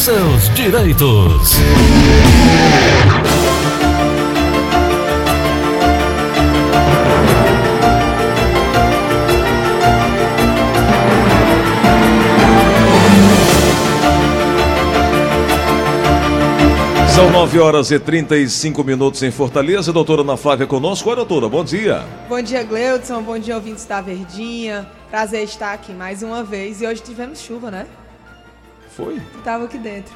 seus direitos. São 9 horas e 35 minutos em Fortaleza. Doutora Ana Flávia conosco. Oi, doutora, bom dia. Bom dia, Gleudson. Bom dia, ouvintes da Verdinha. Prazer estar aqui mais uma vez. E hoje tivemos chuva, né? Foi? Tava aqui dentro.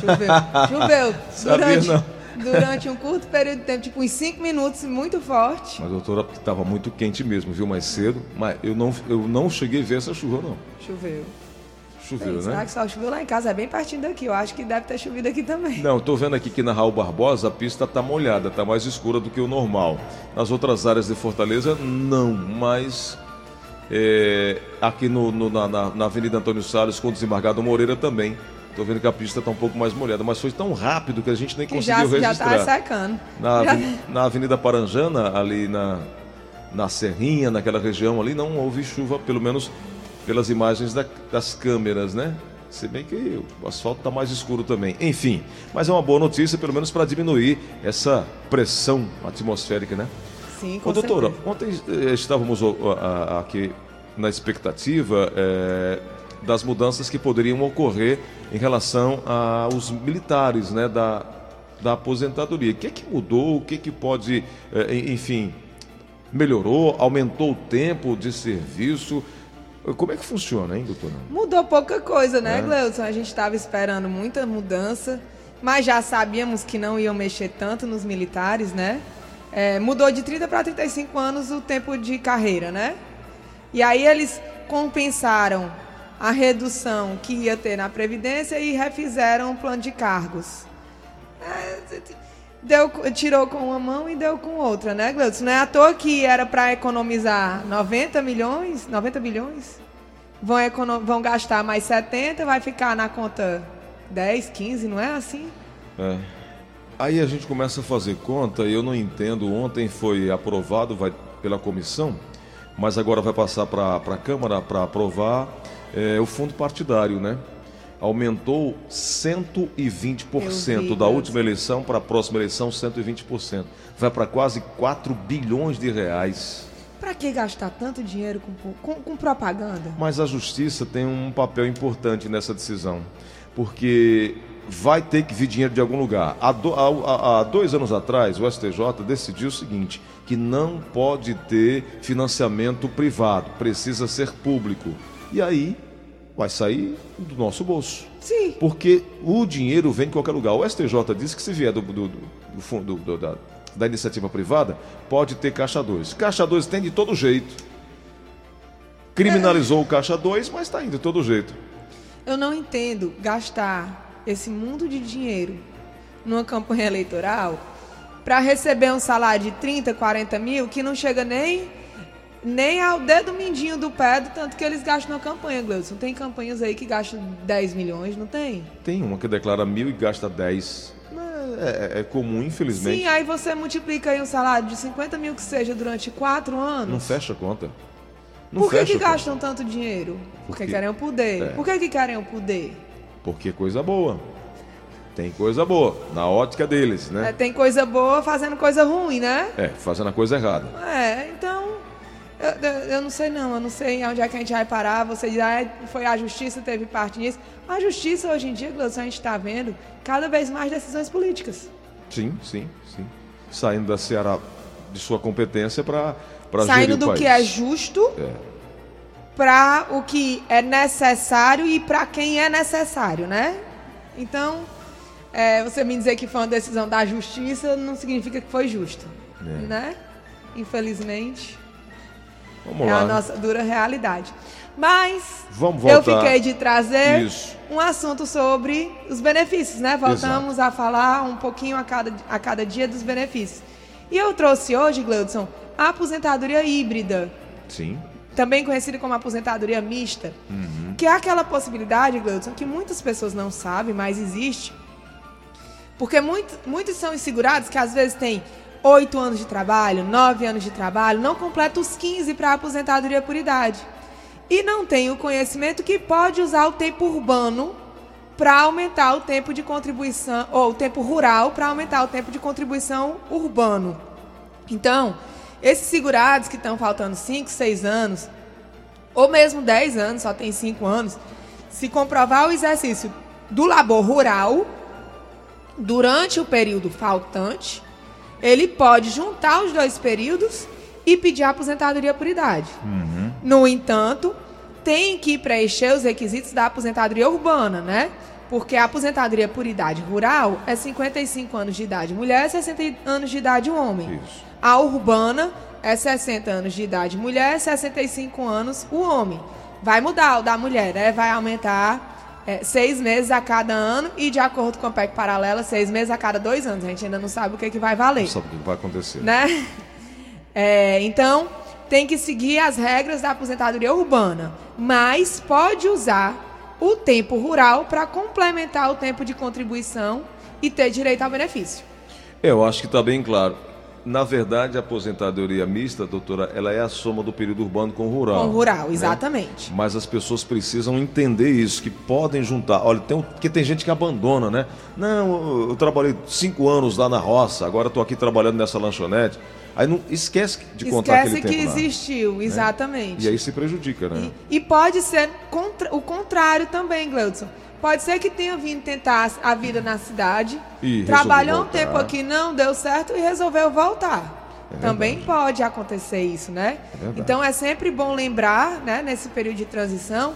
Choveu. Choveu. Sabia durante, não. durante um curto período de tempo, tipo uns 5 minutos, muito forte. Mas, doutora, estava muito quente mesmo, viu, mais cedo. Mas eu não, eu não cheguei a ver essa chuva, não. Choveu. Choveu, Ei, Será né? que só choveu lá em casa? É bem pertinho daqui. Eu acho que deve ter chovido aqui também. Não, estou vendo aqui que na Raul Barbosa a pista está molhada, está mais escura do que o normal. Nas outras áreas de Fortaleza, não, mas é, aqui no, no- na, na- Avenida Antônio Salles com o desembargado Moreira também. Estou vendo que a pista está um pouco mais molhada, mas foi tão rápido que a gente nem Que já, conseguiu já tá registrar. secando. Na, Já- na Avenida Paranjana, ali na, na Serrinha, naquela região ali, não houve chuva, pelo menos pelas imagens da- das câmeras, né? Se bem que o asfalto está mais escuro também. Enfim, mas é uma boa notícia, pelo menos para diminuir essa pressão atmosférica, né? Sim, com Ô, doutora, certeza. ontem eh, estávamos aqui na expectativa eh, das mudanças que poderiam ocorrer em relação aos militares, né, da, da aposentadoria. O que é que mudou? O que é que pode, en- enfim, melhorou? Aumentou o tempo de serviço? Como é que funciona, hein, doutora? Mudou pouca coisa, né, É. A gente estava esperando muita mudança, mas já sabíamos que não iam mexer tanto nos militares, né? É, mudou de 30 para 35 anos o tempo de carreira, né? E aí eles compensaram a redução que ia ter na Previdência e refizeram o plano de cargos. É, deu, tirou com uma mão e deu com outra, né, Gleudson? Não é à toa que era para economizar 90 milhões, 90 bilhões? Vão, vão gastar mais 70, vai ficar na conta 10, 15, não é assim? É. Aí a gente começa a fazer conta e eu não entendo. Ontem foi aprovado vai, pela comissão, mas agora vai passar para a Câmara para aprovar é, o fundo partidário, né? Aumentou 120% Eu vi, da última eleição para a próxima eleição, 120%. Vai para quase 4 bilhões de reais. Para que gastar tanto dinheiro com, com, com propaganda? Mas a justiça tem um papel importante nessa decisão, porque vai ter que vir dinheiro de algum lugar. Há, do- há- há- dois anos atrás, o STJ decidiu o seguinte: que não pode ter financiamento privado, precisa ser público. E aí vai sair do nosso bolso. Sim. Porque o dinheiro vem de qualquer lugar. O STJ disse que se vier do, do, do, do da, da iniciativa privada, pode ter caixa 2. Caixa 2 tem de todo jeito. Criminalizou o caixa 2, mas está indo de todo jeito. Eu não entendo gastar esse mundo de dinheiro numa campanha eleitoral para receber um salário de 30, 40 mil que não chega nem, nem ao dedo mindinho do pé do tanto que eles gastam na campanha, Gleudson. Tem campanhas aí que gastam 10 milhões, não tem? Tem uma que declara mil e gasta 10. É, é- é comum, infelizmente. Sim, aí você multiplica aí um salário de 50 mil que seja durante 4 anos. Não fecha a conta. Não Por que, que gastam tanto dinheiro? Porque Porque- querem o poder. É. Por que, que querem o poder? Porque é coisa boa. Tem coisa boa, na ótica deles, É, né? tem coisa boa fazendo coisa ruim, né? É, fazendo a coisa errada. É, então. Eu, eu- eu não sei não, eu não sei onde é que a gente vai parar. Você diz, ah, foi a justiça, teve parte nisso. A justiça hoje em dia, Gleudson, a gente está vendo cada vez mais decisões políticas. Sim, sim, sim. Saindo da Ceará de sua competência para Saindo o do país. que é justo É. para o que é necessário e para quem é necessário, né? Então, é, você me dizer que foi uma decisão da justiça não significa que foi justo, É. né? Infelizmente, Vamos é lá. a nossa dura realidade. Mas Vamos eu fiquei de trazer Isso. um assunto sobre os benefícios, né? Voltamos a falar um pouquinho a cada, a cada dia dos benefícios. E eu trouxe hoje, Gleudson, a aposentadoria híbrida Sim. Também conhecida como aposentadoria mista, que é aquela possibilidade, Gleudson, que muitas pessoas não sabem, mas existe. Porque muito, muitos são insegurados que às vezes têm oito anos de trabalho, nove anos de trabalho, não completa os 15 para aposentadoria por idade. E não tem o conhecimento que pode usar o tempo urbano para aumentar o tempo de contribuição, ou o tempo rural para aumentar o tempo de contribuição urbano. Então, esses segurados que estão faltando 5, 6 anos, ou mesmo 10 anos, só tem 5 anos, se comprovar o exercício do labor rural durante o período faltante, ele pode juntar os dois períodos e pedir aposentadoria por idade. Uhum. No entanto, tem que preencher os requisitos da aposentadoria urbana, né? Porque a aposentadoria por idade rural é 55 anos de idade mulher, 60 anos de idade homem. Isso. A urbana é 60 anos de idade mulher, 65 anos o homem. Vai mudar o da mulher, né? Vai aumentar é, seis meses a cada ano e, de acordo com a PEC paralela, seis meses a cada dois anos. A gente ainda não sabe o que, que vai valer. Não sabe o que vai acontecer. Né? É, então, tem que seguir as regras da aposentadoria urbana, mas pode usar o tempo rural para complementar o tempo de contribuição e ter direito ao benefício. Eu acho que está bem claro. Na verdade, a aposentadoria mista, doutora, ela é a soma do período urbano com o rural. Com o rural, né? exatamente. Mas as pessoas precisam entender isso, que podem juntar. Olha, tem, um- porque tem gente que abandona, né? Não, eu, eu trabalhei cinco anos lá na roça, agora estou aqui trabalhando nessa lanchonete. Aí não esquece de contar Esquece aquele que tempo lá. existiu, exatamente. E aí se prejudica, né? E, e pode ser contra- o contrário também, Gleudson. Pode ser que tenha vindo tentar a vida na cidade, E trabalhou um tempo aqui, não deu certo e resolveu voltar. É também pode acontecer isso, né? verdade. então é sempre bom lembrar, né, nesse período de transição,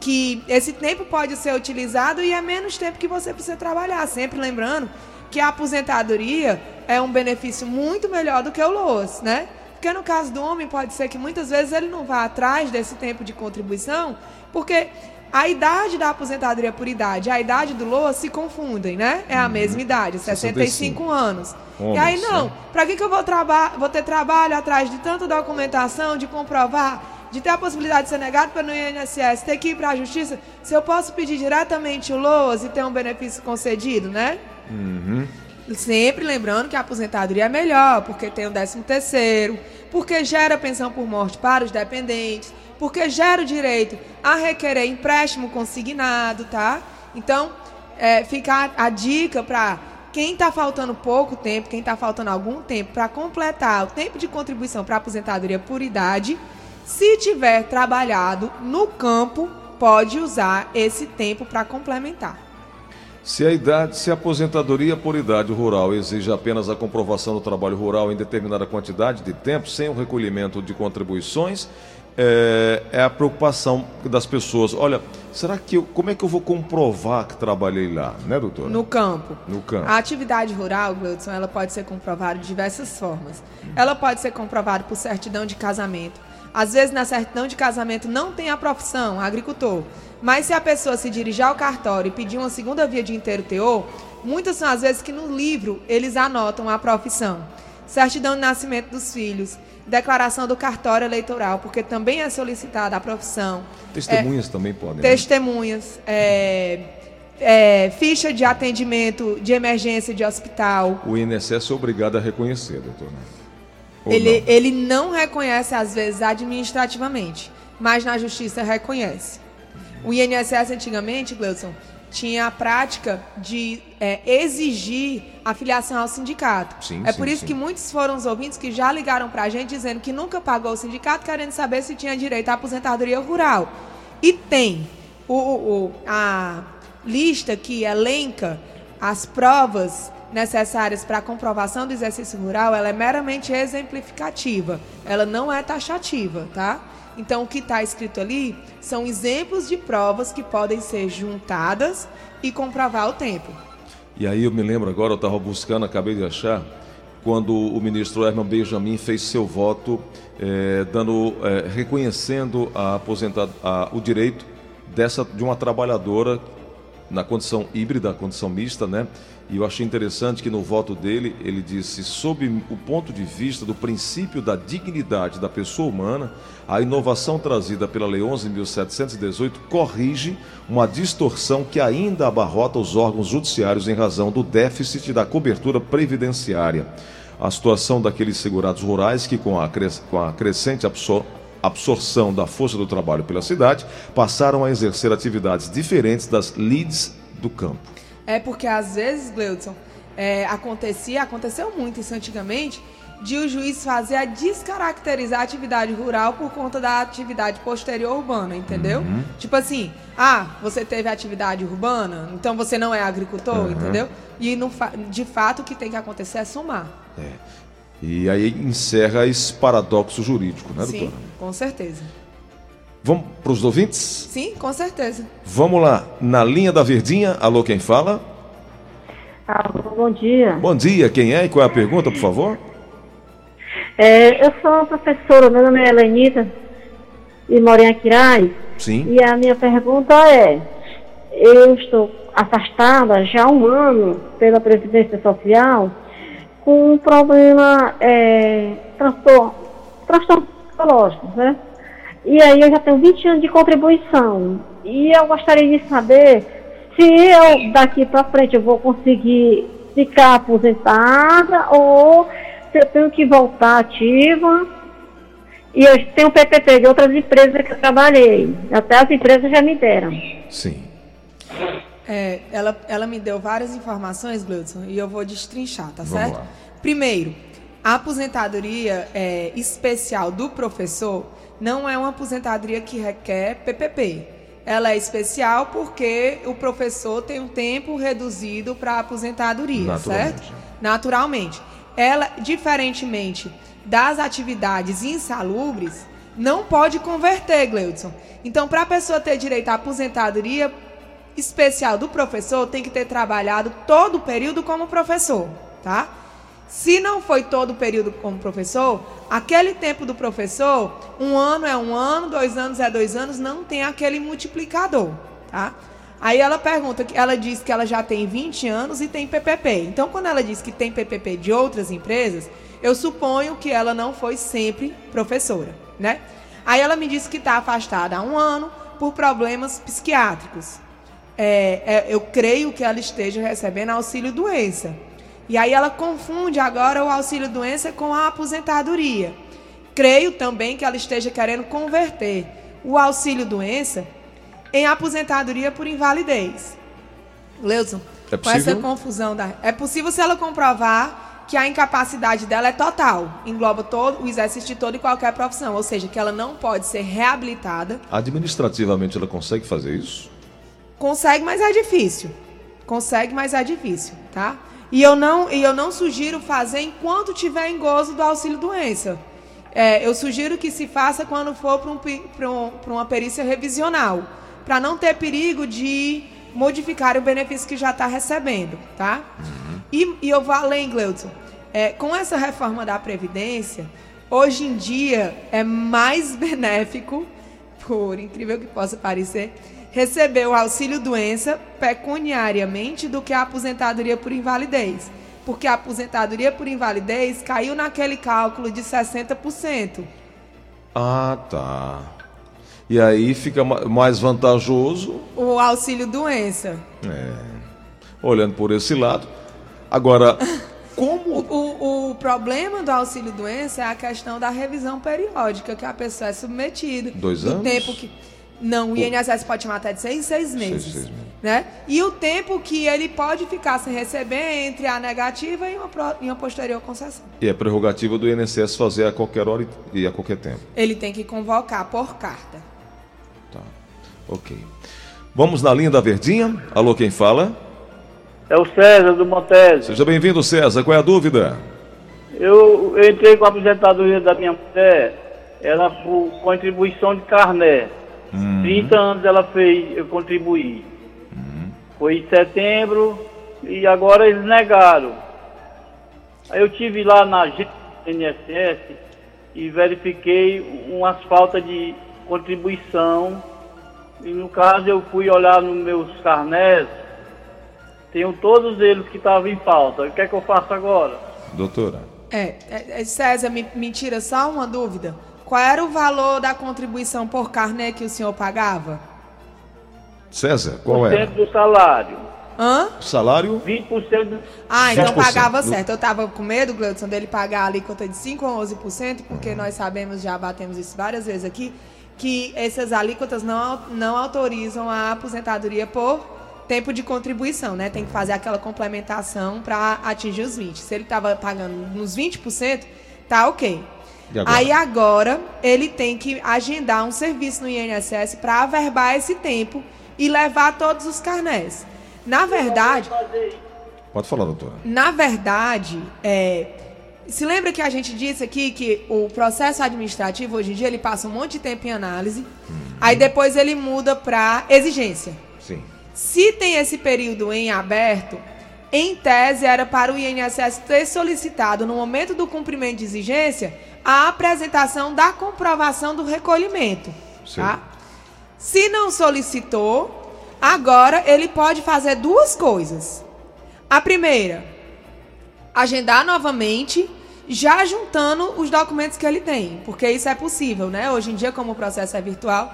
que esse tempo pode ser utilizado e é menos tempo que você precisa trabalhar. Sempre lembrando que a aposentadoria é um benefício muito melhor do que o LOAS, né? Porque no caso do homem pode ser que muitas vezes ele não vá atrás desse tempo de contribuição, porque a idade da aposentadoria por idade e a idade do LOAS se confundem, né? É a mesma idade, 65, 65 anos. e aí não, né? para que, que eu vou, vou ter trabalho atrás de tanta documentação, de comprovar, de ter a possibilidade de ser negado pelo INSS, ter que ir para a justiça, se eu posso pedir diretamente o LOAS e ter um benefício concedido, né? Uhum. Sempre lembrando que a aposentadoria é melhor, porque tem o 13 terceiro, porque gera pensão por morte para os dependentes, porque gera o direito a requerer empréstimo consignado, tá? Então, é, fica a, a dica para quem está faltando pouco tempo, quem está faltando algum tempo para completar o tempo de contribuição para a aposentadoria por idade, se tiver trabalhado no campo, pode usar esse tempo para complementar. Se a idade, se a aposentadoria por idade rural exige apenas a comprovação do trabalho rural em determinada quantidade de tempo, sem o recolhimento de contribuições, é, é a preocupação das pessoas. Olha, será que eu, como é que eu vou comprovar que trabalhei lá, né, doutora? No campo. No campo. A atividade rural, Gleudson, ela pode ser comprovada de diversas formas. Ela pode ser comprovada por certidão de casamento. Às vezes, na certidão de casamento não tem a profissão, agricultor. Mas se a pessoa se dirigir ao cartório e pedir uma segunda via de inteiro teor, muitas são as vezes que no livro eles anotam a profissão. Certidão de nascimento dos filhos, declaração do cartório eleitoral, porque também é solicitada a profissão. Testemunhas também podem. né? Testemunhas, é, é, ficha de atendimento de emergência de hospital. O INSS é obrigado a reconhecer, doutora. Ou Ele, não? ele não reconhece, às vezes, administrativamente, mas na justiça reconhece. O INSS, antigamente, Gleudson, tinha a prática de é, exigir a filiação ao sindicato. Sim, é sim, por isso sim. que muitos foram os ouvintes que já ligaram pra gente dizendo que nunca pagou o sindicato, querendo saber se tinha direito à aposentadoria rural. E tem. O- o- a lista que elenca as provas necessárias para a comprovação do exercício rural, ela é meramente exemplificativa. Ela não é taxativa, tá? Então, o que está escrito ali são exemplos de provas que podem ser juntadas e comprovar o tempo. E aí eu me lembro agora, eu estava buscando, acabei de achar, quando o ministro Herman Benjamin fez seu voto, eh, dando, eh, reconhecendo a aposentado, a- o direito dessa, de uma trabalhadora na condição híbrida, condição mista, né? E eu achei interessante que no voto dele ele disse, sob o ponto de vista do princípio da dignidade da pessoa humana, a inovação trazida pela Lei 11.718 corrige uma distorção que ainda abarrota os órgãos judiciários em razão do déficit da cobertura previdenciária. A situação daqueles segurados rurais que, com a, crescente absor absorção da força do trabalho pela cidade, passaram a exercer atividades diferentes das lides do campo. É porque às vezes, Gleudson, é, acontecia, aconteceu muito isso antigamente, de o juiz fazer a descaracterizar a atividade rural por conta da atividade posterior urbana, entendeu? Uhum. Tipo assim, ah, você teve atividade urbana, então você não é agricultor, Uhum. entendeu? E fa- de fato o que tem que acontecer é somar. É. E aí encerra esse paradoxo jurídico, né, Sim, doutora? com certeza. Vamos para os ouvintes? Sim, com certeza. Vamos lá, na linha da Verdinha, alô, quem fala? Alô, bom dia. Bom dia, quem é e qual é a pergunta, por favor? É, eu sou uma professora, meu nome é Helenita e moro em Aquiraz. Sim. E a minha pergunta é: eu estou afastada já há um ano pela Previdência Social com um problema, é, transtorno, transtorno psicológico, né? E aí eu já tenho 20 anos de contribuição. E eu gostaria de saber se eu daqui para frente eu vou conseguir ficar aposentada ou se eu tenho que voltar ativa. E eu tenho PPP de outras empresas que eu trabalhei. Até as empresas já me deram. Sim. É, ela, ela me deu várias informações, Gleudson, e eu vou destrinchar, tá Vamos certo? lá. Primeiro, a aposentadoria é, especial do professor não é uma aposentadoria que requer PPP. Ela é especial porque o professor tem um tempo reduzido para aposentadoria, Naturalmente. certo? Naturalmente. Ela, diferentemente das atividades insalubres, não pode converter, Gleudson. Então, para a pessoa ter direito à aposentadoria especial do professor, tem que ter trabalhado todo o período como professor, tá? Se não foi todo o período como professor, aquele tempo do professor, um ano é um ano, dois anos é dois anos, não tem aquele multiplicador, tá? Aí ela pergunta, ela diz que ela já tem 20 anos e tem PPP. Então, quando ela diz que tem PPP de outras empresas, eu suponho que ela não foi sempre professora, né? Aí ela me disse que está afastada há um ano por problemas psiquiátricos. É, é, eu creio que ela esteja recebendo auxílio doença. E aí ela confunde agora o auxílio doença com a aposentadoria. Creio também que ela esteja querendo converter o auxílio doença em aposentadoria por invalidez. Leuzon, É com essa confusão da. É possível se ela comprovar que a incapacidade dela é total, engloba todo o exercício de toda e qualquer profissão, ou seja, que ela não pode ser reabilitada Administrativamente ela consegue fazer isso? Consegue, mas é difícil. Consegue, mas é difícil, tá? E eu não, e eu não sugiro fazer enquanto tiver em gozo do auxílio doença. É, eu sugiro que se faça quando for para um, pra um, pra uma perícia revisional, para não ter perigo de modificar o benefício que já está recebendo, tá? E, e eu vou além, Gleudson. É, com essa reforma da Previdência, hoje em dia é mais benéfico, por incrível que possa parecer, receber o auxílio doença pecuniariamente do que a aposentadoria por invalidez. Porque a aposentadoria por invalidez caiu naquele cálculo de 60%. Ah, tá. E aí fica ma- mais vantajoso O auxílio doença. olhando por esse lado. Agora, como O, o, o problema do auxílio doença é a questão da revisão periódica que a pessoa é submetida. Dois do anos? tempo que não, o INSS pode chamar até de seis em seis meses, seis meses. né? E o tempo que ele pode ficar sem receber entre a negativa e uma, pro- e uma posterior concessão. e é prerrogativa do INSS fazer a qualquer hora e a qualquer tempo? Ele tem que convocar por carta. Tá. Ok. Vamos na linha da Verdinha. Alô, quem fala? É o César do Montese. Seja bem-vindo, César. Qual é a dúvida? Eu, eu entrei com a aposentadoria da minha mulher, ela por contribuição de carné. 30 anos ela fez, eu contribuí. Foi em setembro e agora eles negaram. Aí eu tive lá na GNSS e verifiquei umas faltas de contribuição. E no caso eu fui olhar nos meus carnés, tenho todos eles que estavam em falta. O que é que eu faço agora? Doutora. É, é, é, César, me, me tira só uma dúvida. Qual era o valor da contribuição por carnê que o senhor pagava? César, qual é? do salário. Hã? Salário? 20% do... Ah, então 20%. pagava certo. Eu tava com medo, Gleudson, dele pagar a alíquota de 5 ou 11%, porque nós sabemos, já batemos isso várias vezes aqui, que essas alíquotas não, não autorizam a aposentadoria por tempo de contribuição, né? Tem que fazer aquela complementação para atingir os 20. Se ele estava pagando nos 20%, tá ok. Agora? Aí agora ele tem que agendar um serviço no INSS para averbar esse tempo e levar todos os carnés. Na verdade, Pode falar, doutora. na verdade, é, se lembra que a gente disse aqui que o processo administrativo hoje em dia ele passa um monte de tempo em análise, aí depois ele muda para exigência. Sim. Se tem esse período em aberto, em tese era para o INSS ter solicitado, no momento do cumprimento de exigência, a apresentação da comprovação do recolhimento. Sim. Tá? Se não solicitou, agora ele pode fazer duas coisas. A primeira, agendar novamente, já juntando os documentos que ele tem, porque isso é possível, né? Hoje em dia, como o processo é virtual,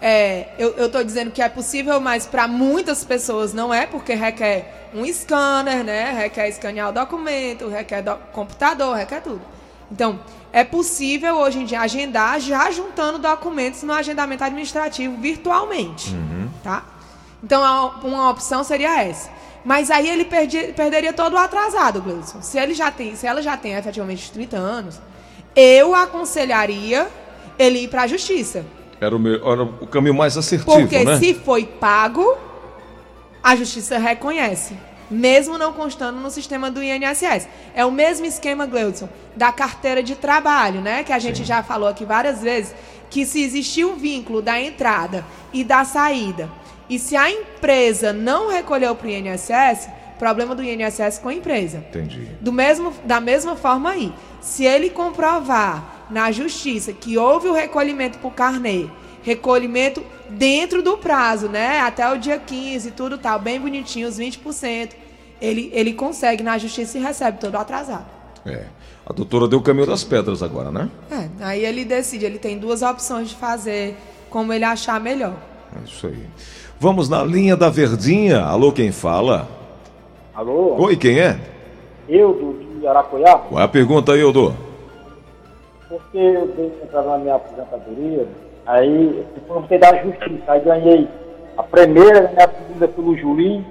é, eu estou dizendo que é possível, mas para muitas pessoas não é, porque requer um scanner, né? Requer escanear o documento, requer do- computador, requer tudo. Então, é possível hoje em dia agendar já juntando documentos no agendamento administrativo virtualmente, tá? Então, uma opção seria essa. Mas aí ele perdi- perderia todo o atrasado, Gleison. Se ele já tem, se ela já tem efetivamente 30 anos, eu aconselharia ele ir para a justiça. Era o, meu- era o caminho mais assertivo, Porque né? se foi pago, a justiça reconhece. Mesmo não constando no sistema do INSS. É o mesmo esquema, Gleudson, da carteira de trabalho, né? Que a gente já falou aqui várias vezes, que se existir um vínculo da entrada e da saída, e se a empresa não recolheu para o INSS, problema do INSS com a empresa. Entendi. Do mesmo, da mesma forma aí, se ele comprovar na justiça que houve o recolhimento por carnê, recolhimento dentro do prazo, né? Até o dia 15, tudo tal, bem bonitinho, os 20%, ele, ele consegue na justiça e recebe todo atrasado. É. A doutora deu o caminho das pedras agora, né? É, aí ele decide, ele tem duas opções de fazer como ele achar melhor. É isso aí. Vamos na linha da Verdinha. Alô, quem fala? Alô? Oi, quem é? Eu, do de Aracoiá, Qual é a pergunta aí, Odô? porque eu dei entrada na minha aposentadoria, aí eu fui da justiça, aí ganhei a primeira, ganhei a segunda pelo juiz,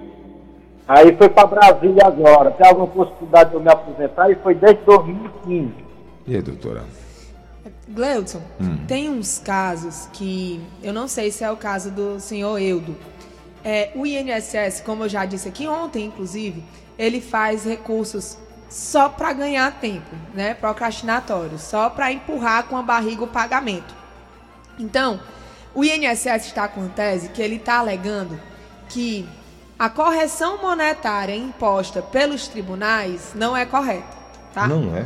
aí foi para Brasília agora. Tem alguma possibilidade de eu me aposentar? E foi desde 2015. E aí, doutora? Gleudson, tem uns casos que eu não sei se é o caso do senhor Eudo. É, o INSS, como eu já disse aqui ontem, inclusive, ele faz recursos só para ganhar tempo, né? Procrastinatórios, só para empurrar com a barriga o pagamento. Então, o INSS está com tese que ele está alegando que a correção monetária imposta pelos tribunais não é correta, tá? Não é?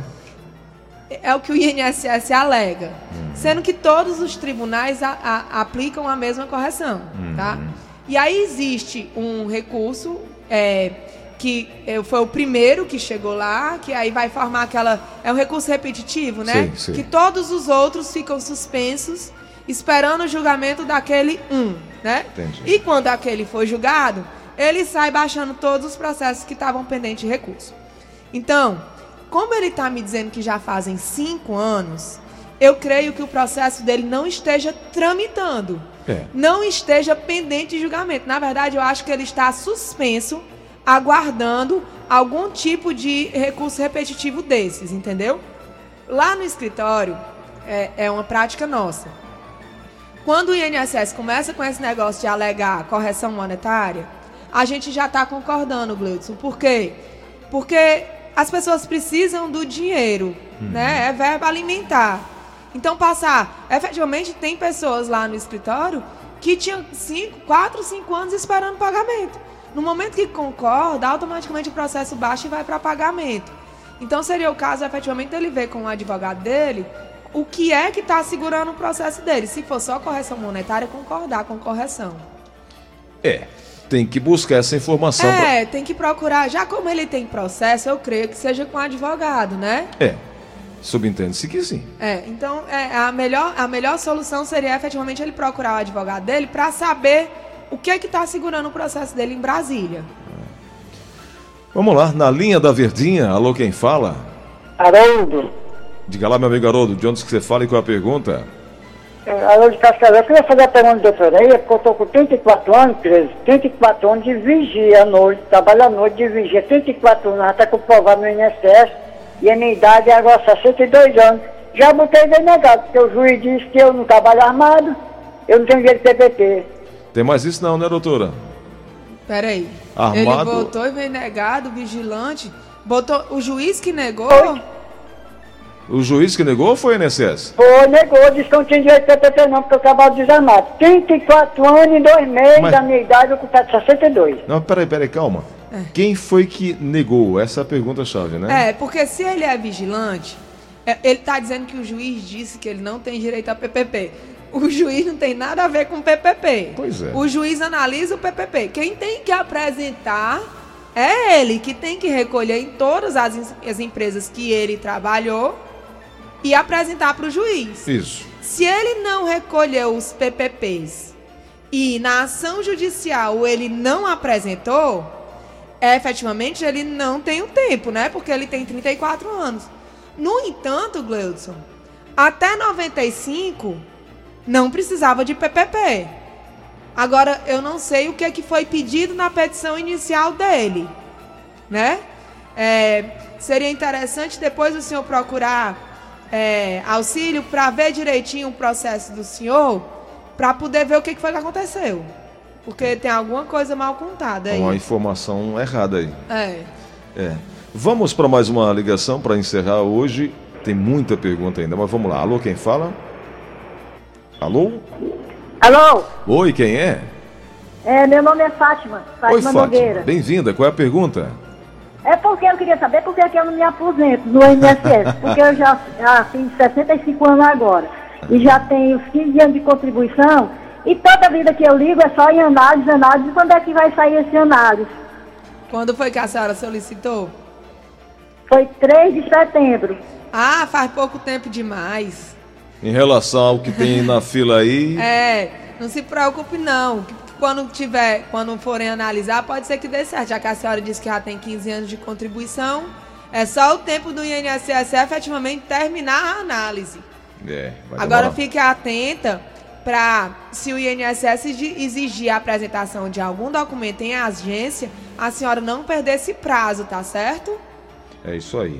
É o que o INSS alega. Sendo que todos os tribunais a- a- aplicam a mesma correção. Tá? E aí existe um recurso é, que é, foi o primeiro que chegou lá, que aí vai formar aquela. É um recurso repetitivo, né? Sim, sim. Que todos os outros ficam suspensos, esperando o julgamento daquele um. Né? Entendi. E quando aquele for julgado, ele sai baixando todos os processos que estavam pendentes de recurso. Então, como ele está me dizendo que já fazem cinco anos, eu creio que o processo dele não esteja tramitando. É. Não esteja pendente de julgamento. Na verdade, eu acho que ele está suspenso, aguardando algum tipo de recurso repetitivo desses, entendeu? Lá no escritório, é, é uma prática nossa. Quando o INSS começa com esse negócio de alegar correção monetária, a gente já está concordando, Gleudson. Por quê? Porque as pessoas precisam do dinheiro, né? É verba alimentar. Então, passar. Efetivamente, tem pessoas lá no escritório que tinham 5, 4, 5 anos esperando pagamento. No momento que concorda, automaticamente o processo baixa e vai para pagamento. Então, seria o caso, efetivamente, dele ver com o advogado dele o que é que está segurando o processo dele. Se for só correção monetária, concordar com correção. É. Tem que buscar essa informação. pra- É, tem que procurar. Já como ele tem processo, eu creio que seja com advogado, né? É. Subentende-se que sim. É, então é, a, melhor, a melhor solução seria efetivamente ele procurar o advogado dele para saber o que é que está segurando o processo dele em Brasília. Vamos lá, na linha da Verdinha. Alô, quem fala? Haroldo, Diga lá, meu amigo Haroldo, de onde que você fala e qual é a pergunta? Alô de Cascavel, eu queria fazer a pergunta do doutor aí, é porque eu estou com 34 anos, 13, 34 anos de vigia à noite, trabalho à noite de vigia, 34 anos, já está comprovado no INSS, e a minha idade é agora 62 anos. Já botei bem negado, porque o juiz disse que eu não trabalho armado, eu não tenho direito de PPP. Tem mais isso não, né, doutora? Peraí. Armado- Ele botou e veio negado, vigilante. Botou o juiz que negou. Oi? O juiz que negou ou foi o INSS? Foi, negou, disse que eu não tinha direito de PPP não, porque eu trabalho desarmado. 34 anos e dois meses Mas- da minha idade, eu completo 62. Não, peraí, peraí, calma. Quem foi que negou? Essa é a pergunta-chave, né? É, porque se ele é vigilante, é, ele tá dizendo que o juiz disse que ele não tem direito a PPP. O juiz não tem nada a ver com PPP. Pois é. O juiz analisa o PPP. Quem tem que apresentar é ele, que tem que recolher em todas as, as empresas que ele trabalhou e apresentar para o juiz. Isso. Se ele não recolheu os PPPs e na ação judicial ele não apresentou, efetivamente ele não tem o tempo, né? Porque ele tem 34 anos. No entanto, Gleudson, até 95 não precisava de PPP. Agora, eu não sei o que, é que foi pedido na petição inicial dele, né? É, seria interessante depois o senhor procurar é, auxílio para ver direitinho o processo do senhor, para poder ver o que, que foi que aconteceu. Porque tem alguma coisa mal contada aí. Uma informação errada aí. É. É. Vamos para mais uma ligação para encerrar hoje. Tem muita pergunta ainda, mas vamos lá. Alô, quem fala? Alô? Alô? Oi, quem é? É, meu nome é Fátima, Fátima Oi, Fátima. Nogueira. Bem-vinda. Qual é a pergunta? É porque eu queria saber por que que eu não me aposento no INSS. porque eu já, já tenho 65 anos agora. E já tenho 15 anos de contribuição. E toda vida que eu ligo é só em análise, análise. Quando é que vai sair esse análise? Quando foi que a senhora solicitou? Foi 3 de setembro. Ah, faz pouco tempo demais. Em relação ao que tem na fila aí. É, não se preocupe não. que Quando tiver, quando forem analisar, pode ser que dê certo. Já que a senhora disse que já tem 15 anos de contribuição, é só o tempo do INSS efetivamente terminar a análise. É, Agora fique atenta para, se o INSS exi- exigir a apresentação de algum documento em agência, a senhora não perder esse prazo, tá certo? É isso aí.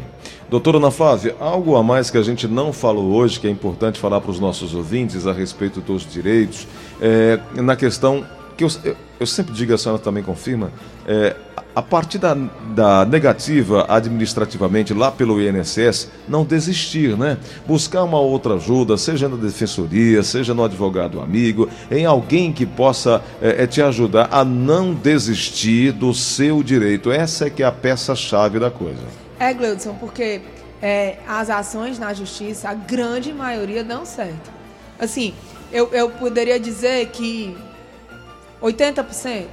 Doutora Ana Flávia, algo a mais que a gente não falou hoje, que é importante falar para os nossos ouvintes a respeito dos direitos, é, na questão que eu, eu, sempre digo, a senhora também confirma, é, a partir da, da negativa administrativamente lá pelo INSS, não desistir, né? Buscar uma outra ajuda, seja na defensoria, seja no advogado amigo, em alguém que possa é, é, te ajudar a não desistir do seu direito. Essa é que é a peça-chave da coisa. É, Gleudson, porque é, as ações na justiça, a grande maioria dão certo. Assim, eu, eu poderia dizer que 80%.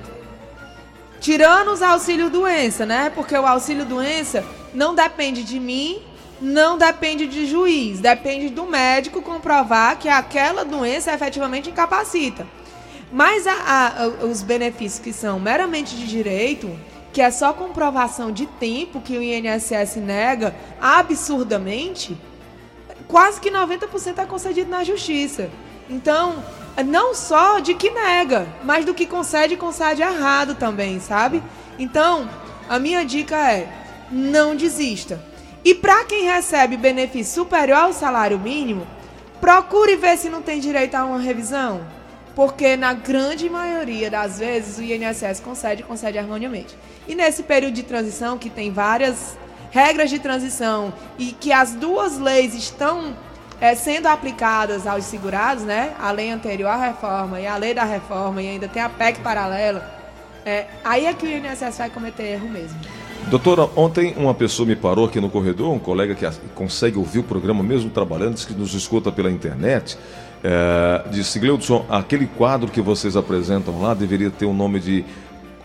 Tirando os auxílio doença, né? Porque o auxílio doença não depende de mim, não depende de juiz, depende do médico comprovar que aquela doença efetivamente incapacita. Mas a- a- os benefícios que são meramente de direito, que é só comprovação de tempo que o INSS nega absurdamente, quase que 90% é concedido na justiça. Então, não só de que nega, mas do que concede, concede errado também, sabe? Então, a minha dica é: não desista. E para quem recebe benefício superior ao salário mínimo, procure ver se não tem direito a uma revisão. Porque na grande maioria das vezes o INSS concede, concede harmoniamente. E nesse período de transição, que tem várias regras de transição e que as duas leis estão eh, sendo aplicadas aos segurados, né? A lei anterior à reforma e a lei da reforma, e ainda tem a PEC paralela. eh, aí é que o INSS vai cometer erro mesmo. Doutora, ontem uma pessoa me parou aqui no corredor, um colega que consegue ouvir o programa mesmo trabalhando, disse que nos escuta pela internet. É, disse, Gleudson, aquele quadro que vocês apresentam lá deveria ter o nome de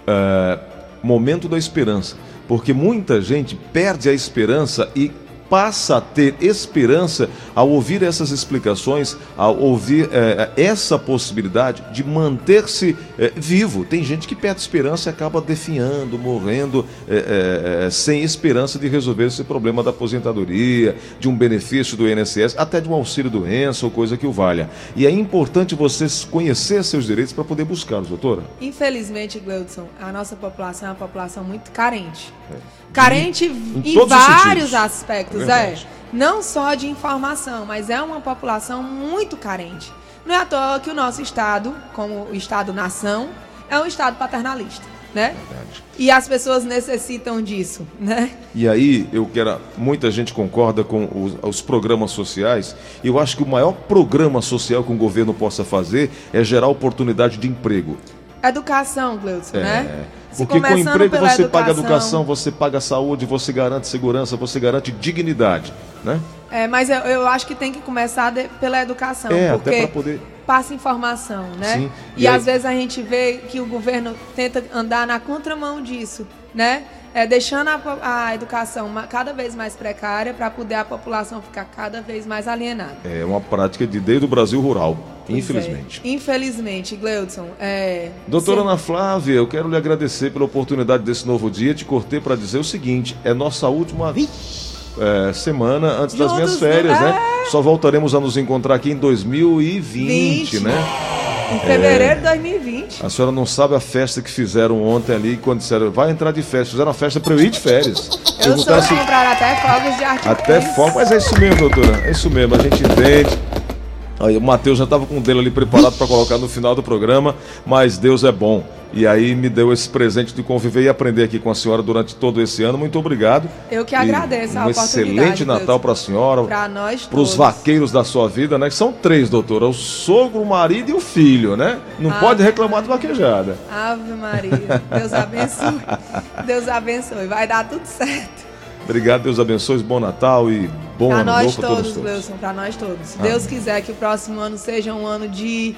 é, Momento da Esperança. Porque muita gente perde a esperança e passa a ter esperança ao ouvir essas explicações, ao ouvir eh, essa possibilidade de manter-se eh, vivo. Tem gente que perde esperança e acaba definhando, morrendo, eh, sem esperança de resolver esse problema da aposentadoria, de um benefício do INSS, até de um auxílio doença ou coisa que o valha. E é importante vocês conhecer seus direitos para poder buscá-los, doutora. Infelizmente, Gleudson, a nossa população é uma população muito carente. Carente Em em, os vários aspectos, É é. verdade. Não só de informação, mas é uma população muito carente. Não é à toa que o nosso estado, como o estado-nação, é um estado paternalista, né? E as pessoas necessitam disso, né? E aí, eu quero. Muita gente concorda com os, os programas sociais. Eu acho que o maior programa social que um governo possa fazer é gerar oportunidade de emprego. Educação, Gleudson, né? Se Porque com emprego você paga educação, você paga saúde, você garante segurança, você garante dignidade, né? É, mas eu, eu acho que tem que começar de- pela educação, É, até porque pra poder- passa informação, né? Sim, E, e aí- às vezes a gente vê que o governo tenta andar na contramão disso, né? É, deixando a, a educação ma- cada vez mais precária para poder a população ficar cada vez mais alienada. É uma prática de desde o Brasil rural, Pois infelizmente. é. Infelizmente, Gleudson. É, Doutora sim. Ana Flávia, eu quero lhe agradecer pela oportunidade desse novo dia. Te cortei para dizer o seguinte: é nossa última é, semana antes das minhas férias, né? né? Só voltaremos a nos encontrar aqui em 2020, 20. né? Em fevereiro de 2020. A senhora não sabe a festa que fizeram ontem ali, quando disseram, vai entrar de festa. Fizeram a festa para eu ir de férias. Eu sou se- comprar até fogos de artifício. Até foco, mas é isso mesmo, doutora. É isso mesmo, a gente entende. Aí, o Matheus já estava com o dele ali preparado para colocar no final do programa, mas Deus é bom. E aí me deu esse presente de conviver e aprender aqui com a senhora durante todo esse ano. Muito obrigado. Eu que E agradeço a Um excelente Natal para a senhora. Para nós Para os vaqueiros da sua vida, né? Que são três, doutora. O sogro, o marido e o filho, né? Não Ah. pode reclamar de vaquejada. Ave Maria. Deus abençoe. Deus abençoe. Vai dar tudo certo. Obrigado, Deus abençoe. Bom Natal e bom Para ano nós novo todos, todos. Para nós todos. Se Amém. Deus quiser que o próximo ano seja um ano de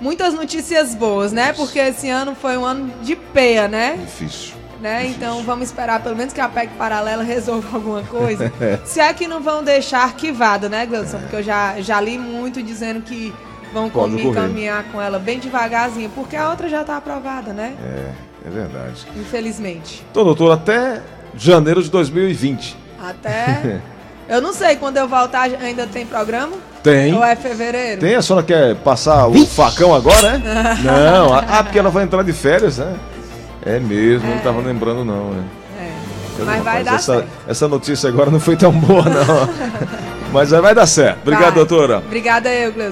muitas notícias boas, né? Porque esse ano foi um ano de peia, né? Difícil. né? Então vamos esperar pelo menos que a PEC paralela resolva alguma coisa. É. Se é que não vão deixar arquivado, né, Gleudson? Porque eu já, já li muito dizendo que vão Pode comi- ocorrer. caminhar com ela bem devagarzinho, porque a outra já está aprovada, né? É, é verdade. Infelizmente. Então, doutor, até janeiro de 2020. Até. Eu não sei, quando eu voltar ainda tem programa? Tem. Ou é fevereiro? Tem? A senhora quer passar o facão agora, é? Não. Ah, porque ela vai entrar de férias, né? É mesmo, não estava lembrando não, né? É. Mas vai dar essa, certo. essa notícia agora não foi tão boa, não. Mas vai dar certo. Obrigado, Vai. doutora. Obrigada eu, Gleudson.